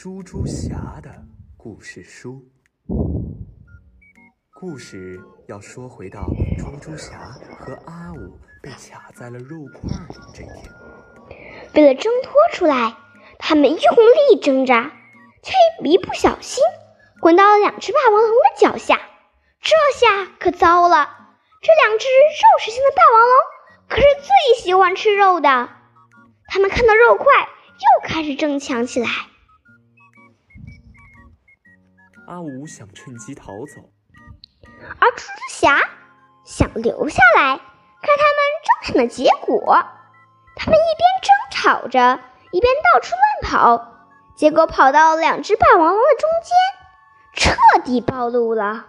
猪猪侠的故事书。故事要说回到猪猪侠和阿五被卡在了肉块里这天。为了挣脱出来，他们用力挣扎，却一不小心滚到了两只霸王龙的脚下。这下可糟了！这两只肉食性的霸王龙可是最喜欢吃肉的。他们看到肉块，又开始争抢起来。阿五想趁机逃走，而猪猪侠想留下来看他们争抢的结果。他们一边争吵着，一边到处乱跑，结果跑到两只霸王龙的中间，彻底暴露了。